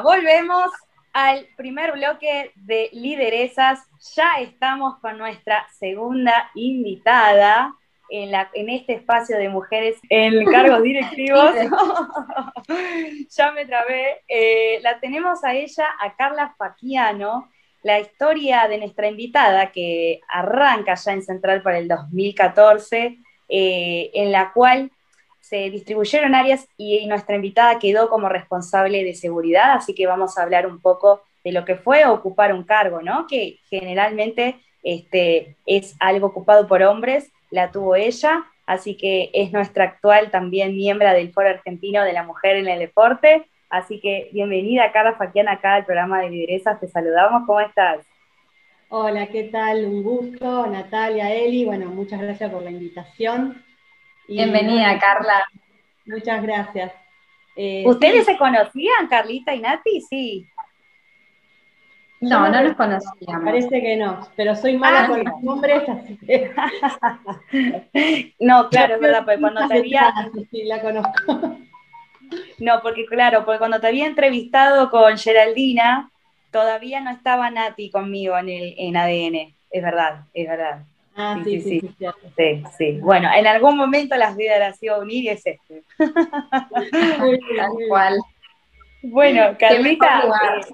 Volvemos al primer bloque de lideresas. Ya estamos con nuestra segunda invitada en, la, en este espacio de mujeres en cargos directivos. ya me trabé. Eh, la tenemos a ella, a Carla Faquiano. La historia de nuestra invitada, que arranca ya en Central para el 2014, eh, en la cual se distribuyeron áreas y, nuestra invitada quedó como responsable de seguridad, así que vamos a hablar un poco de lo que fue ocupar un cargo, ¿no? Que generalmente este, es algo ocupado por hombres, la tuvo ella, así que es nuestra actual también miembro del Foro Argentino de la Mujer en el Deporte. Así que bienvenida, Carla Faquiana, acá al programa de lideresas. Te saludamos, ¿cómo estás? Hola, ¿qué tal? Un gusto, Natalia, Eli. Bueno, muchas gracias por la invitación. Bienvenida, Carla. Muchas gracias. Eh, ¿Ustedes se conocían, Carlita y Nati? Sí. No, no, nos conocíamos. Parece que no, pero soy mala ah, con los nombres, así que... no, claro, es verdad, porque cuando te había... Sí, la conozco. No, porque claro, porque cuando te había entrevistado con Geraldina, todavía no estaba Nati conmigo en, el, en ADN. Es verdad, es verdad. Ah, sí, sí, sí. Sí, sí, Bueno, en algún momento las vidas las iba a unir y es este. Tal cual. Bueno, Carlita, eh,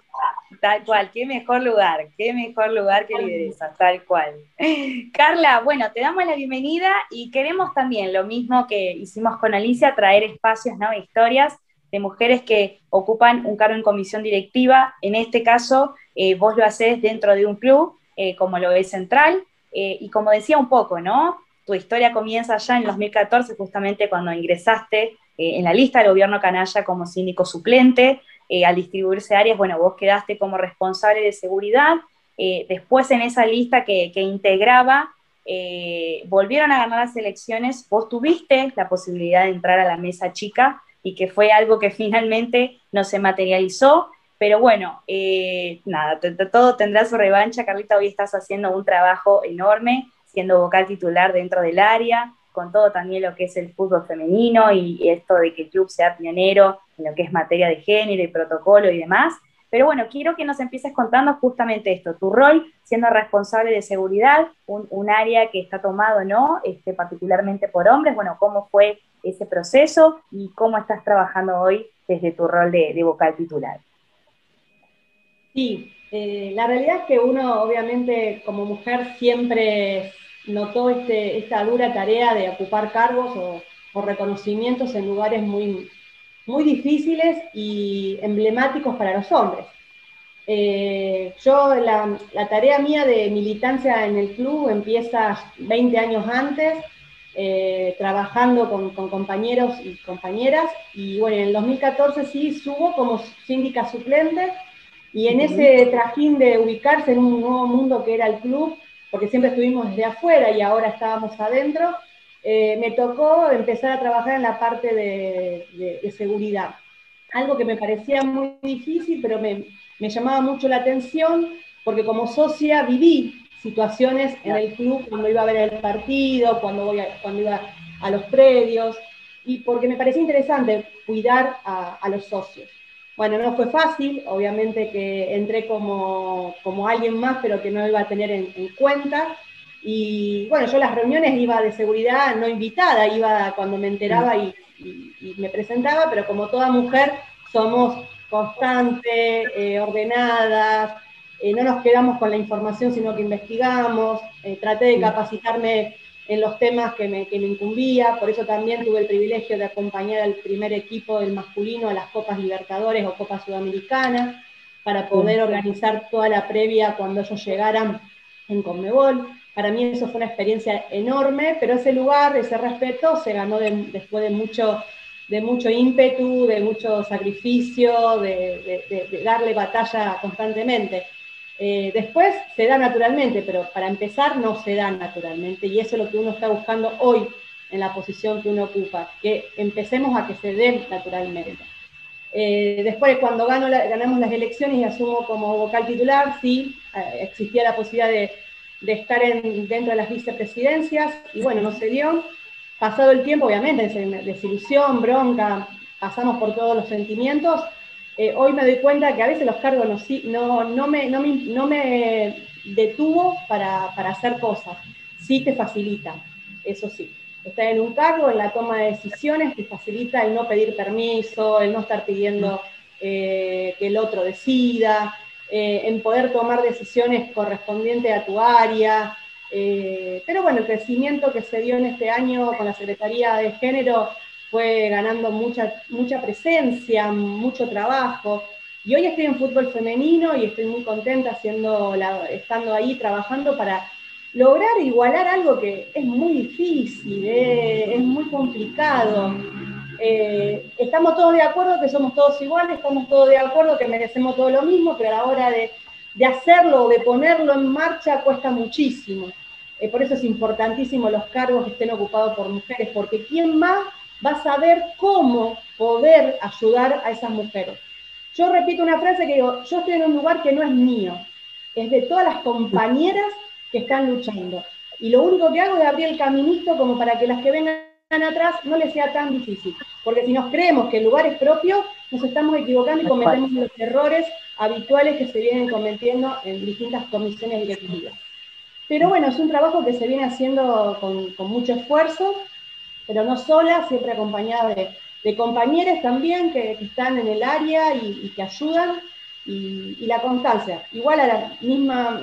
tal cual, qué mejor lugar, qué mejor lugar que lideresa, tal cual. Carla, bueno, te damos la bienvenida y queremos también, lo mismo que hicimos con Alicia, traer espacios, ¿no? Historias de mujeres que ocupan un cargo en comisión directiva. En este caso, eh, vos lo haces dentro de un club, eh, como lo es Central, eh, y como decía un poco, ¿no? Tu historia comienza ya en 2014, justamente cuando ingresaste eh, en la lista del gobierno canalla como síndico suplente. Eh, al distribuirse áreas, bueno, vos quedaste como responsable de seguridad. después en esa lista que, que integraba, volvieron a ganar las elecciones, vos tuviste la posibilidad de entrar a la mesa chica y que fue algo que finalmente no se materializó pero bueno, eh, nada, todo tendrá su revancha. Carlita, hoy estás haciendo un trabajo enorme, siendo vocal titular dentro del área, con todo también lo que es el fútbol femenino y esto de que el club sea pionero en lo que es materia de género y protocolo y demás. Pero bueno, quiero que nos empieces contando justamente esto, tu rol siendo responsable de seguridad, un, área que está tomado, ¿no? Este, particularmente por hombres, bueno, cómo fue ese proceso y cómo estás trabajando hoy desde tu rol de vocal titular. Sí, eh, la realidad es que uno obviamente como mujer siempre notó este, esta dura tarea de ocupar cargos o, reconocimientos en lugares muy, muy difíciles y emblemáticos para los hombres. Eh, yo, la, tarea mía de militancia en el club empieza 20 años antes, eh, trabajando con, con, compañeros y compañeras, y bueno, en el 2014 sí subo como síndica suplente y en ese trajín de ubicarse en un nuevo mundo que era el club, porque siempre estuvimos desde afuera y ahora estábamos adentro, eh, me tocó empezar a trabajar en la parte de, seguridad. Algo que me parecía muy difícil, pero me, llamaba mucho la atención, porque como socia viví situaciones en el club cuando iba a ver el partido, cuando, voy cuando iba a los predios, y porque me parecía interesante cuidar a los socios. Bueno, no fue fácil, obviamente que entré como, alguien más, pero que no iba a tener en, cuenta. Y bueno, yo las reuniones iba de seguridad no invitada, iba cuando me enteraba y, me presentaba, pero como toda mujer somos constantes, eh, ordenadas, eh, no nos quedamos con la información, sino que investigamos. Eh, traté de capacitarme en los temas que me, que me incumbía, por eso también tuve el privilegio de acompañar al primer equipo del masculino a las Copas Libertadores o Copas Sudamericanas, para poder organizar toda la previa cuando ellos llegaran en Conmebol. Para mí eso fue una experiencia enorme, pero ese lugar, ese respeto, se ganó después de mucho, de mucho ímpetu, de mucho sacrificio, de, de darle batalla constantemente. Eh, después se da naturalmente, pero para empezar no se da naturalmente y eso es lo que uno está buscando hoy en la posición que uno ocupa, que empecemos a que se den naturalmente. Eh, después, cuando ganamos las elecciones y asumo como vocal titular, sí, eh, existía la posibilidad de, estar dentro de las vicepresidencias, y bueno, no se dio. Pasado el tiempo, obviamente, desilusión, bronca, pasamos por todos los sentimientos, eh, hoy me doy cuenta que a veces los cargos no, me, detuvo para, hacer cosas, sí te facilita, eso sí. Estar en un cargo, en la toma de decisiones, te facilita el no pedir permiso, el no estar pidiendo eh, que el otro decida, eh, en poder tomar decisiones correspondientes a tu área. pero bueno, el crecimiento que se dio en este año con la Secretaría de Género fue ganando mucha, mucha presencia, mucho trabajo. Y hoy estoy en fútbol femenino y estoy muy contenta estando ahí trabajando para lograr igualar algo que es muy difícil, eh, es muy complicado. Eh, estamos todos de acuerdo que somos todos iguales, estamos todos de acuerdo que merecemos todo lo mismo, pero a la hora de, de hacerlo, de ponerlo en marcha, cuesta muchísimo. Eh, por eso es importantísimo los cargos que estén ocupados por mujeres, porque ¿quién más va a saber cómo poder ayudar a esas mujeres. Yo repito una frase que digo, yo estoy en un lugar que no es mío, es de todas las compañeras que están luchando. Y lo único que hago es abrir el caminito como para que las que vengan atrás no les sea tan difícil. Porque si nos creemos que el lugar es propio, nos estamos equivocando y cometemos los errores habituales que se vienen cometiendo en distintas comisiones directivas. Pero bueno, es un trabajo que se viene haciendo con, con mucho esfuerzo pero no sola, siempre acompañada de, compañeros también que, están en el área y, que ayudan, y, la constancia. Igual a la misma,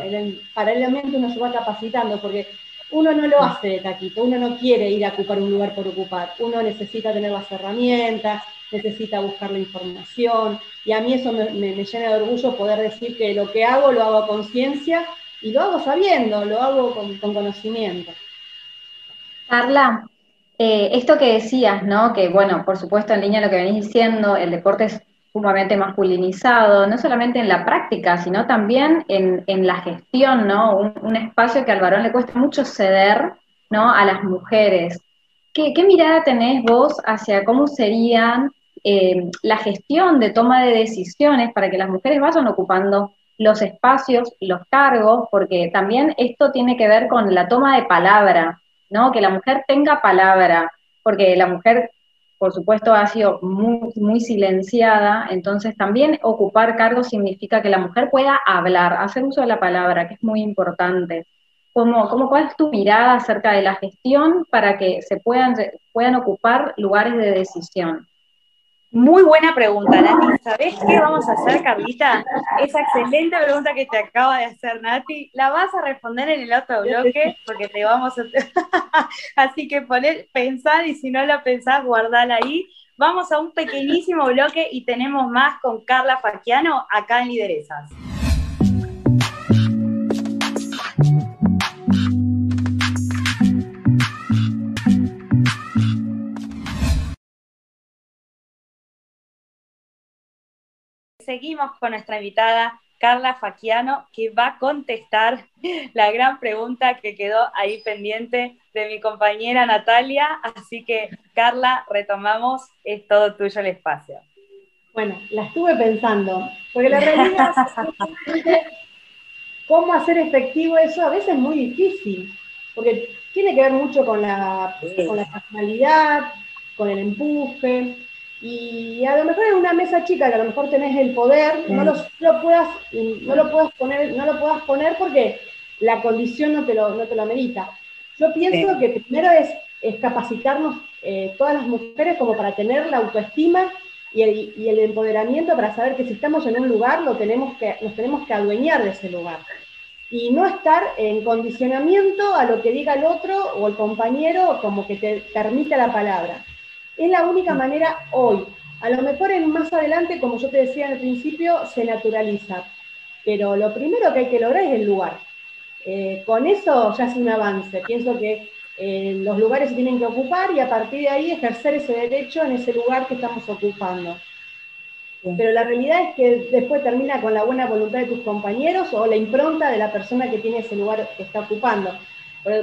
paralelamente uno se va capacitando, porque uno no lo hace de taquito, uno no quiere ir a ocupar un lugar por ocupar, uno necesita tener las herramientas, necesita buscar la información, y a mí eso me, llena de orgullo poder decir que lo que hago lo hago a conciencia y lo hago sabiendo, lo hago con, con conocimiento. Carla, eh, esto que decías, ¿no? Que bueno, por supuesto en línea lo que venís diciendo, el deporte es sumamente masculinizado, no solamente en la práctica, sino también en, la gestión, ¿no? Un, espacio que al varón le cuesta mucho ceder, ¿no? A las mujeres. ¿Qué, mirada tenés vos hacia cómo serían eh, la gestión de toma de decisiones para que las mujeres vayan ocupando los espacios y los cargos? Porque también esto tiene que ver con la toma de palabra, ¿no? Que la mujer tenga palabra, porque la mujer, por supuesto, ha sido muy, muy silenciada, entonces también ocupar cargos significa que la mujer pueda hablar, hacer uso de la palabra, que es muy importante. ¿Cómo, cómo, ¿Cuál es tu mirada acerca de la gestión para que se puedan, puedan ocupar lugares de decisión? Muy buena pregunta, Nati. ¿Sabés qué vamos a hacer, Carlita? Esa excelente pregunta que te acaba de hacer, Nati, la vas a responder en el otro bloque porque te vamos a... Así que poner, pensar y si no la pensás, guardala ahí. Vamos a un pequeñísimo bloque y tenemos más con Carla Faquiano acá en Lideresas. Seguimos con nuestra invitada Carla Faquiano, que va a contestar la gran pregunta que quedó ahí pendiente de mi compañera Natalia. Así que, Carla, retomamos, es todo tuyo el espacio. Bueno, la estuve pensando, porque la realidad es cómo hacer efectivo eso a veces es muy difícil, porque tiene que ver mucho con la, con la personalidad, con el empuje, y a lo mejor en una mesa chica que a lo mejor tenés el poder, no, lo, puedas, no lo puedas poner, no lo puedas poner porque la condición no te lo, no te lo amerita. Yo pienso que primero es, es capacitarnos eh, todas las mujeres como para tener la autoestima y el, y el, empoderamiento para saber que si estamos en un lugar lo tenemos que, nos tenemos que adueñar de ese lugar. Y no estar en condicionamiento a lo que diga el otro o el compañero como que te permita la palabra. Es la única manera hoy. A lo mejor en más adelante, como yo te decía al principio, se naturaliza. Pero lo primero que hay que lograr es el lugar. Eh, con eso ya es un avance. Pienso que eh, los lugares se tienen que ocupar y a partir de ahí ejercer ese derecho en ese lugar que estamos ocupando. Pero la realidad es que después termina con la buena voluntad de tus compañeros o la impronta de la persona que tiene ese lugar que está ocupando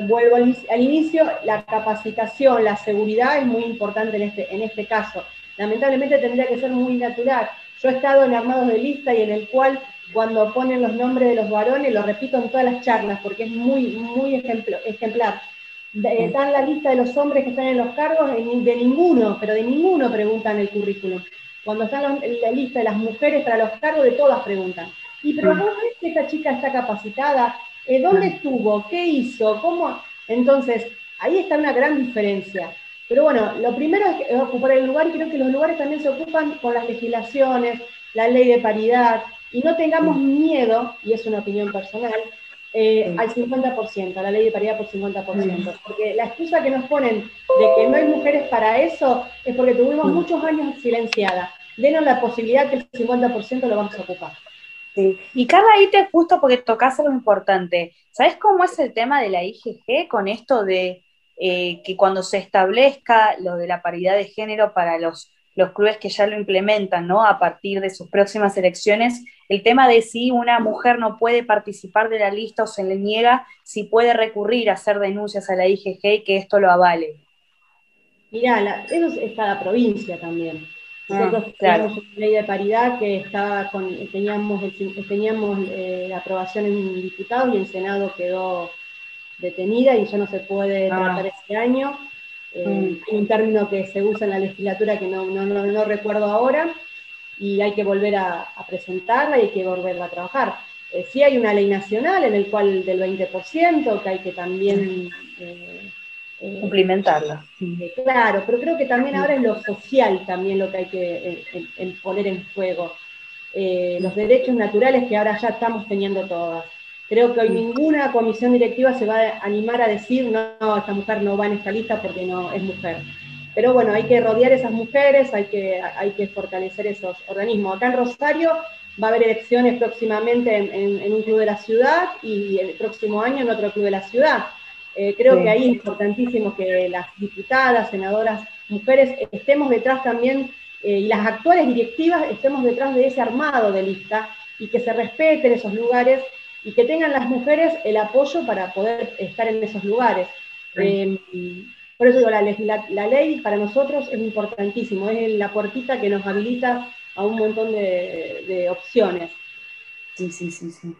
vuelvo al, inicio, la capacitación, la seguridad es muy importante en este, en este caso. Lamentablemente tendría que ser muy natural. Yo he estado en armados de lista y en el cual cuando ponen los nombres de los varones, lo repito en todas las charlas porque es muy, muy ejemplar. Dan la lista de los hombres que están en los cargos, de ninguno, pero de ninguno preguntan el currículum. cuando están en la lista de las mujeres para los cargos, de todas preguntan. Y pero vos ves que esta chica está capacitada, eh, ¿dónde estuvo? ¿Qué hizo? ¿Cómo? Entonces, ahí está una gran diferencia. Pero bueno, lo primero es ocupar el lugar y creo que los lugares también se ocupan con las legislaciones, la ley de paridad, y no tengamos miedo, y es una opinión personal, eh, al 50%, a la ley de paridad por 50%. Porque la excusa que nos ponen de que no hay mujeres para eso es porque tuvimos muchos años silenciadas. Denos la posibilidad que el 50% lo vamos a ocupar. Y Carla, ahí te justo porque tocas algo importante. ¿Sabes cómo es el tema de la IGG con esto de eh, que cuando se establezca lo de la paridad de género para los, los clubes que ya lo implementan, ¿no? A partir de sus próximas elecciones, el tema de si una mujer no puede participar de la lista o se le niega, si puede recurrir a hacer denuncias a la IGG y que esto lo avale. Mirá, eso es cada provincia también. Ah, Nosotros teníamos una ley de paridad que estaba con, teníamos, teníamos eh, la aprobación en diputados y en Senado quedó detenida y ya no se puede ah. tratar este año. Eh, mm. Hay un término que se usa en la legislatura que no, no, no, recuerdo ahora, y hay que volver a, presentarla y hay que volverla a trabajar. Eh, sí hay una ley nacional en el cual del 20%, que hay que también... Eh, eh Cumplimentarla. claro, pero creo que también ahora es lo social también lo que hay que poner en juego. los derechos naturales que ahora ya estamos teniendo todas. Creo que hoy ninguna comisión directiva se va a animar a decir, no, esta mujer no va en esta lista porque no es mujer. Pero bueno, hay que rodear esas mujeres, hay que, hay que fortalecer esos organismos. Acá en Rosario va a haber elecciones próximamente en, un club de la ciudad y el próximo año en otro club de la ciudad. Eh, creo que ahí es importantísimo que las diputadas, senadoras, mujeres estemos detrás también, eh, y las actuales directivas estemos detrás de ese armado de lista y que se respeten esos lugares y que tengan las mujeres el apoyo para poder estar en esos lugares. Eh, por eso digo, la, la, ley para nosotros es importantísimo, es la puertita que nos habilita a un montón de, opciones. Sí, sí, sí, sí.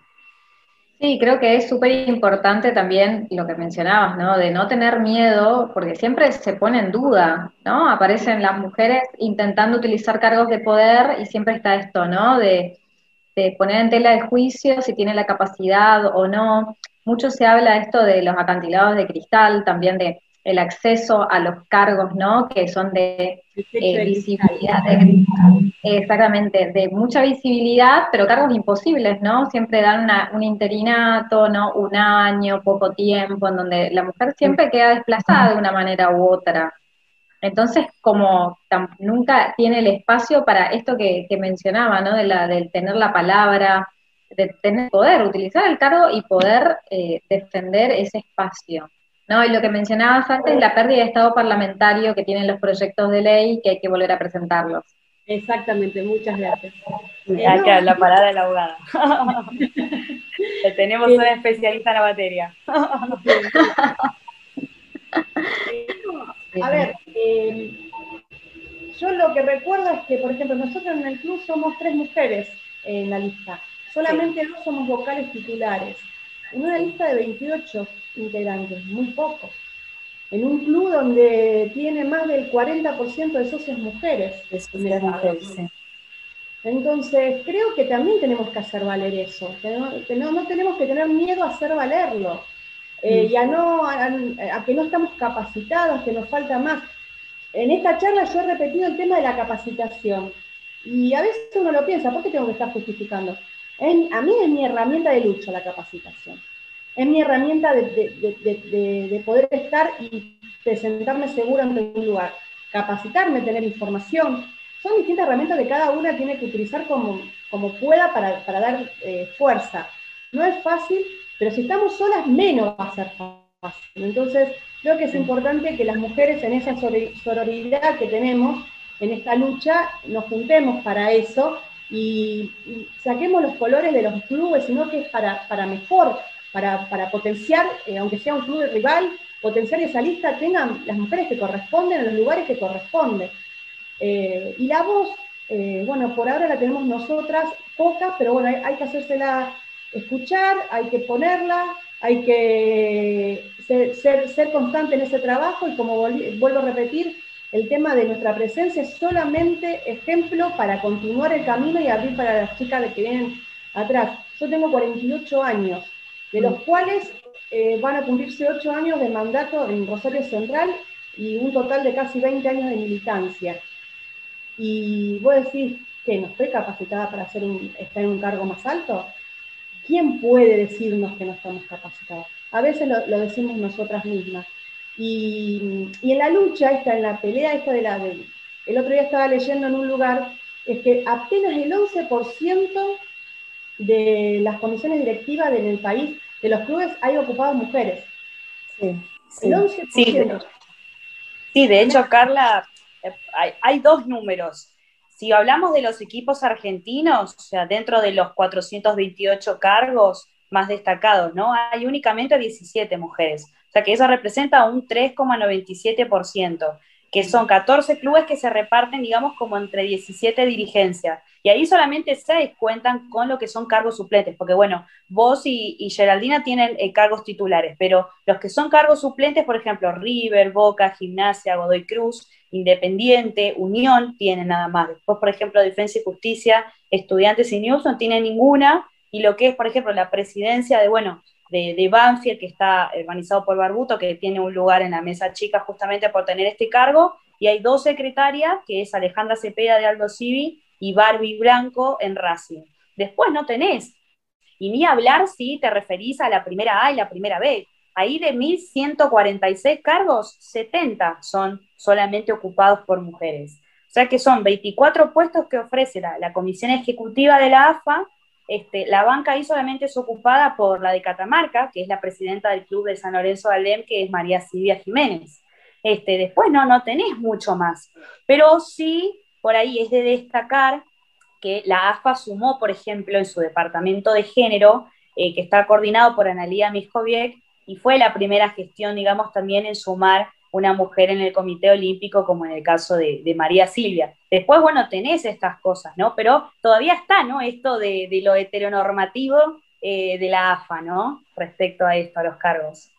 Sí, creo que es súper importante también lo que mencionabas, ¿no? De no tener miedo, porque siempre se pone en duda, ¿no? Aparecen las mujeres intentando utilizar cargos de poder y siempre está esto, ¿no? De de poner en tela de juicio si tiene la capacidad o no. Mucho se habla esto de los acantilados de cristal, también de el acceso a los cargos, ¿no? Que son de eh, visibilidad, exactamente, de mucha visibilidad, pero cargos imposibles, ¿no? Siempre dan un interinato, ¿no? Un año, poco tiempo, en donde la mujer siempre queda desplazada de una manera u otra. Entonces, como nunca tiene el espacio para esto que, mencionaba, ¿no? De la, del tener la palabra, de tener poder, utilizar el cargo y poder eh, defender ese espacio. ¿No? Y lo que mencionabas antes, la pérdida de estado parlamentario que tienen los proyectos de ley que hay que volver a presentarlos. Exactamente, muchas gracias. Eh, la parada de la abogada. Tenemos una especialista en la materia. A ver, eh, yo lo que recuerdo es que, por ejemplo, nosotros en el club somos tres mujeres en la lista. Solamente dos somos vocales titulares. En una lista de 28 integrantes, muy poco. En un club donde tiene más del 40% de socias mujeres. Entonces, creo que también tenemos que hacer valer eso. Que no, no tenemos que tener miedo a hacer valerlo. Eh, y a, no, a, que no estamos capacitados, que nos falta más. En esta charla yo he repetido el tema de la capacitación. Y a veces uno lo piensa, ¿por qué tengo que estar justificando? A mí es mi herramienta de lucha la capacitación. Es mi herramienta de, poder estar y presentarme segura en un lugar. Capacitarme, tener información. Son distintas herramientas que cada una tiene que utilizar como, como pueda para, dar eh, fuerza. No es fácil, pero si estamos solas, menos va a ser fácil. Entonces, creo que es importante que las mujeres en esa sororidad que tenemos, en esta lucha, nos juntemos para eso y, saquemos los colores de los clubes, sino que es para, para mejor, para, potenciar, eh, aunque sea un club rival, potenciar esa lista, tengan las mujeres que corresponden en los lugares que corresponden. Eh, y la voz, eh, bueno, por ahora la tenemos nosotras, pocas, pero bueno, hay, hay que hacérsela escuchar, hay que ponerla, hay que ser, ser, constante en ese trabajo y como vuelvo a repetir, el tema de nuestra presencia es solamente ejemplo para continuar el camino y abrir para las chicas que vienen atrás. Yo tengo 48 años, de los mm. cuales eh, van a cumplirse 8 años de mandato en Rosario Central y un total de casi 20 años de militancia. Y vos decís que no estoy capacitada para hacer estar en un cargo más alto. ¿Quién puede decirnos que no estamos capacitados? A veces lo, decimos nosotras mismas. Y, en la lucha esta, en la pelea esta de la... el otro día estaba leyendo en un lugar, es que apenas el 11% de las comisiones directivas en el país, de los clubes, hay ocupadas mujeres. Sí, El 11%. Sí, de hecho, Carla, eh, hay, dos números. Si hablamos de los equipos argentinos, o sea, dentro de los 428 cargos más destacados, ¿no? Hay únicamente 17 mujeres. O sea que eso representa un 3,97% que son 14 clubes que se reparten, digamos, como entre 17 dirigencias. Y ahí solamente 6 cuentan con lo que son cargos suplentes, porque bueno, vos y, Geraldina tienen eh, cargos titulares, pero los que son cargos suplentes, por ejemplo, River, Boca, Gimnasia, Godoy Cruz, Independiente, Unión, tienen nada más. Después, por ejemplo, Defensa y Justicia, Estudiantes y News no tienen ninguna. Y lo que es, por ejemplo, la presidencia de, bueno, de, Banfield, que está organizado por Barbuto, que tiene un lugar en la mesa chica justamente por tener este cargo, y hay dos secretarias, que es Alejandra Cepeda de Aldo Civi y Barbie Blanco en Racing. Después no tenés, y ni hablar si te referís a la primera A y la primera B. Ahí de 1.146 cargos, 70 son solamente ocupados por mujeres. O sea que son 24 puestos que ofrece la, la Comisión Ejecutiva de la AFA este, la banca ahí solamente es ocupada por la de Catamarca, que es la presidenta del club de San Lorenzo de Alem, que es María Silvia Jiménez. Este, después no, no tenés mucho más. Pero sí, por ahí es de destacar que la AFA sumó, por ejemplo, en su departamento de género, eh, que está coordinado por Analía Miskoviec, y fue la primera gestión, digamos, también en sumar una mujer en el Comité Olímpico, como en el caso de, María Silvia. Después, bueno, tenés estas cosas, ¿no? Pero todavía está, ¿no? Esto de, lo heteronormativo eh, de la AFA, ¿no? Respecto a esto, a los cargos.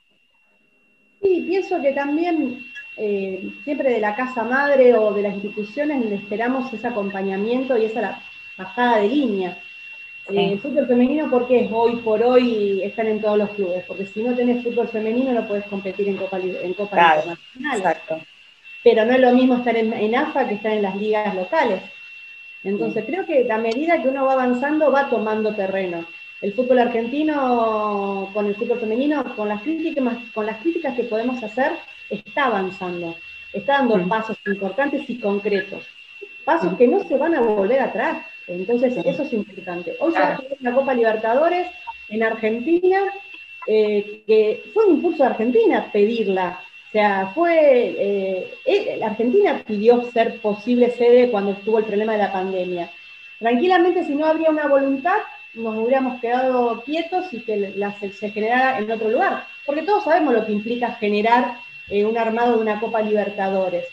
Sí, pienso que también eh, siempre de la casa madre o de las instituciones esperamos ese acompañamiento y esa bajada de línea. El fútbol femenino, porque es hoy por hoy están en todos los clubes? Porque si no tenés fútbol femenino no puedes competir en Copa, en Copa Exacto. Pero no es lo mismo estar en, AFA que estar en las ligas locales. Entonces creo que a medida que uno va avanzando va tomando terreno. El fútbol argentino con el fútbol femenino, con las críticas, con las críticas que podemos hacer, está avanzando. Está dando pasos importantes y concretos. Pasos que no se van a volver atrás entonces, eso es importante. Hoy se a la Copa Libertadores en Argentina, eh, que fue un impulso de Argentina pedirla. O sea, fue. Eh, eh, Argentina pidió ser posible sede cuando estuvo el problema de la pandemia. Tranquilamente, si no habría una voluntad, nos hubiéramos quedado quietos y que se, generara en otro lugar. Porque todos sabemos lo que implica generar un armado de una Copa Libertadores.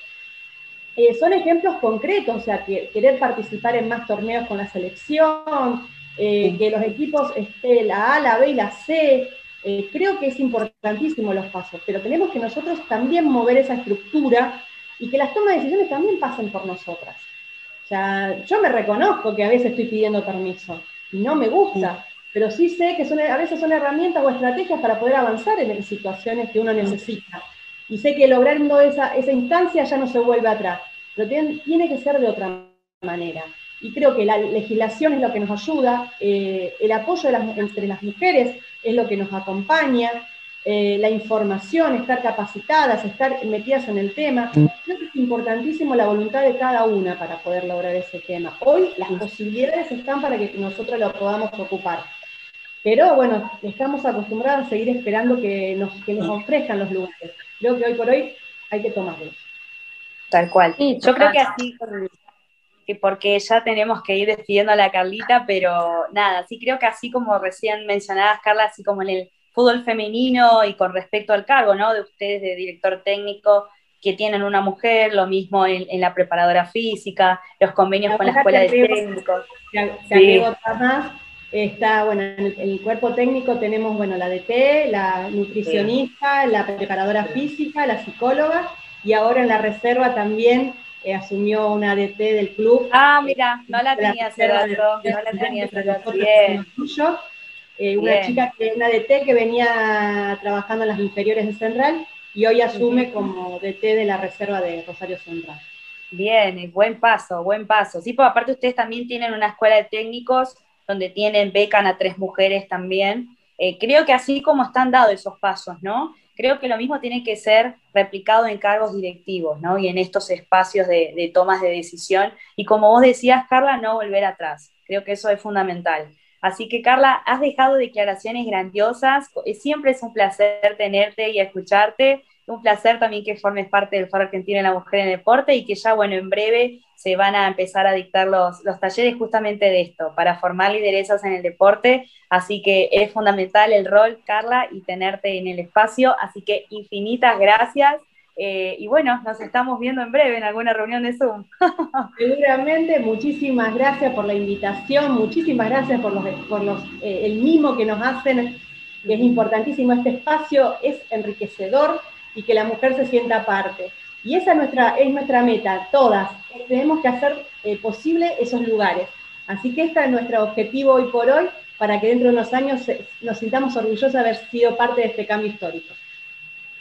Eh, son ejemplos concretos, o sea, que, querer participar en más torneos con la selección, eh, que los equipos esté la A, la B y la C, eh, creo que es importantísimo los pasos, pero tenemos que nosotros también mover esa estructura y que las tomas de decisiones también pasen por nosotras. O sea, yo me reconozco que a veces estoy pidiendo permiso y no me gusta, pero sí sé que son, a veces son herramientas o estrategias para poder avanzar en situaciones que uno necesita y sé que logrando esa, esa instancia ya no se vuelve atrás, pero tiene, que ser de otra manera. Y creo que la legislación es lo que nos ayuda, eh, el apoyo entre las mujeres es lo que nos acompaña, eh, la información, estar capacitadas, estar metidas en el tema. Creo que es importantísimo la voluntad de cada una para poder lograr ese tema. Hoy las posibilidades están para que nosotros lo podamos ocupar. Pero bueno, estamos acostumbrados a seguir esperando que nos, que nos ofrezcan los lugares creo que hoy por hoy hay que tomarlo. Tal cual. Yo creo que así, que porque ya tenemos que ir despidiendo a la Carlita, pero nada, sí creo que así como recién mencionabas, Carla, así como en el fútbol femenino y con respecto al cargo, ¿no? De ustedes de director técnico, que tienen una mujer, lo mismo en, la preparadora física, los convenios con la escuela de técnicos. Se, más Está, bueno, en el, cuerpo técnico tenemos, bueno, la DT, la nutricionista, la preparadora física, la psicóloga, y ahora en la reserva también eh, asumió una DT del club. Ah, mira, no la tenía dato, no la tenía. Bien. Eh, una chica, que, una DT que venía trabajando en las inferiores de Central y hoy asume como DT de la reserva de Rosario Central. Bien, buen paso, buen paso. Sí, pues aparte ustedes también tienen una escuela de técnicos donde tienen, becan a tres mujeres también. Eh, creo que así como están dados esos pasos, ¿no? Creo que lo mismo tiene que ser replicado en cargos directivos, ¿no? Y en estos espacios de, de tomas de decisión. Y como vos decías, Carla, no volver atrás. Creo que eso es fundamental. Así que, Carla, has dejado declaraciones grandiosas. Siempre es un placer tenerte y escucharte. Un placer también que formes parte del Foro Argentino de la Mujer en Deporte y que ya, bueno, en breve se van a empezar a dictar los, los talleres justamente de esto, para formar lideresas en el deporte. Así que es fundamental el rol, Carla, y tenerte en el espacio. Así que infinitas gracias. Eh, y bueno, nos estamos viendo en breve en alguna reunión de Zoom. Seguramente, muchísimas gracias por la invitación, muchísimas gracias por, los, por los, eh, el mimo que nos hacen. Es importantísimo este espacio, es enriquecedor y que la mujer se sienta parte. Y esa es nuestra, es nuestra meta, todas. Tenemos que hacer eh, posible esos lugares. Así que este es nuestro objetivo hoy por hoy, para que dentro de unos años nos sintamos orgullosos de haber sido parte de este cambio histórico.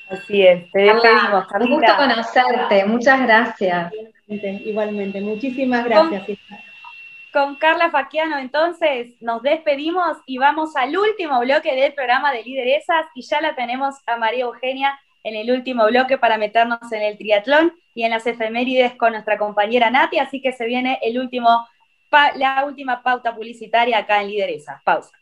Así es, te despedimos, Un gusto conocerte, muchas gracias. Igualmente, muchísimas gracias. Con, Carla Faquiano, entonces, nos despedimos y vamos al último bloque del programa de lideresas y ya la tenemos a María Eugenia en el último bloque para meternos en el triatlón y en las efemérides con nuestra compañera Nati, así que se viene el último, la última pauta publicitaria acá en Lideresas. Pausa.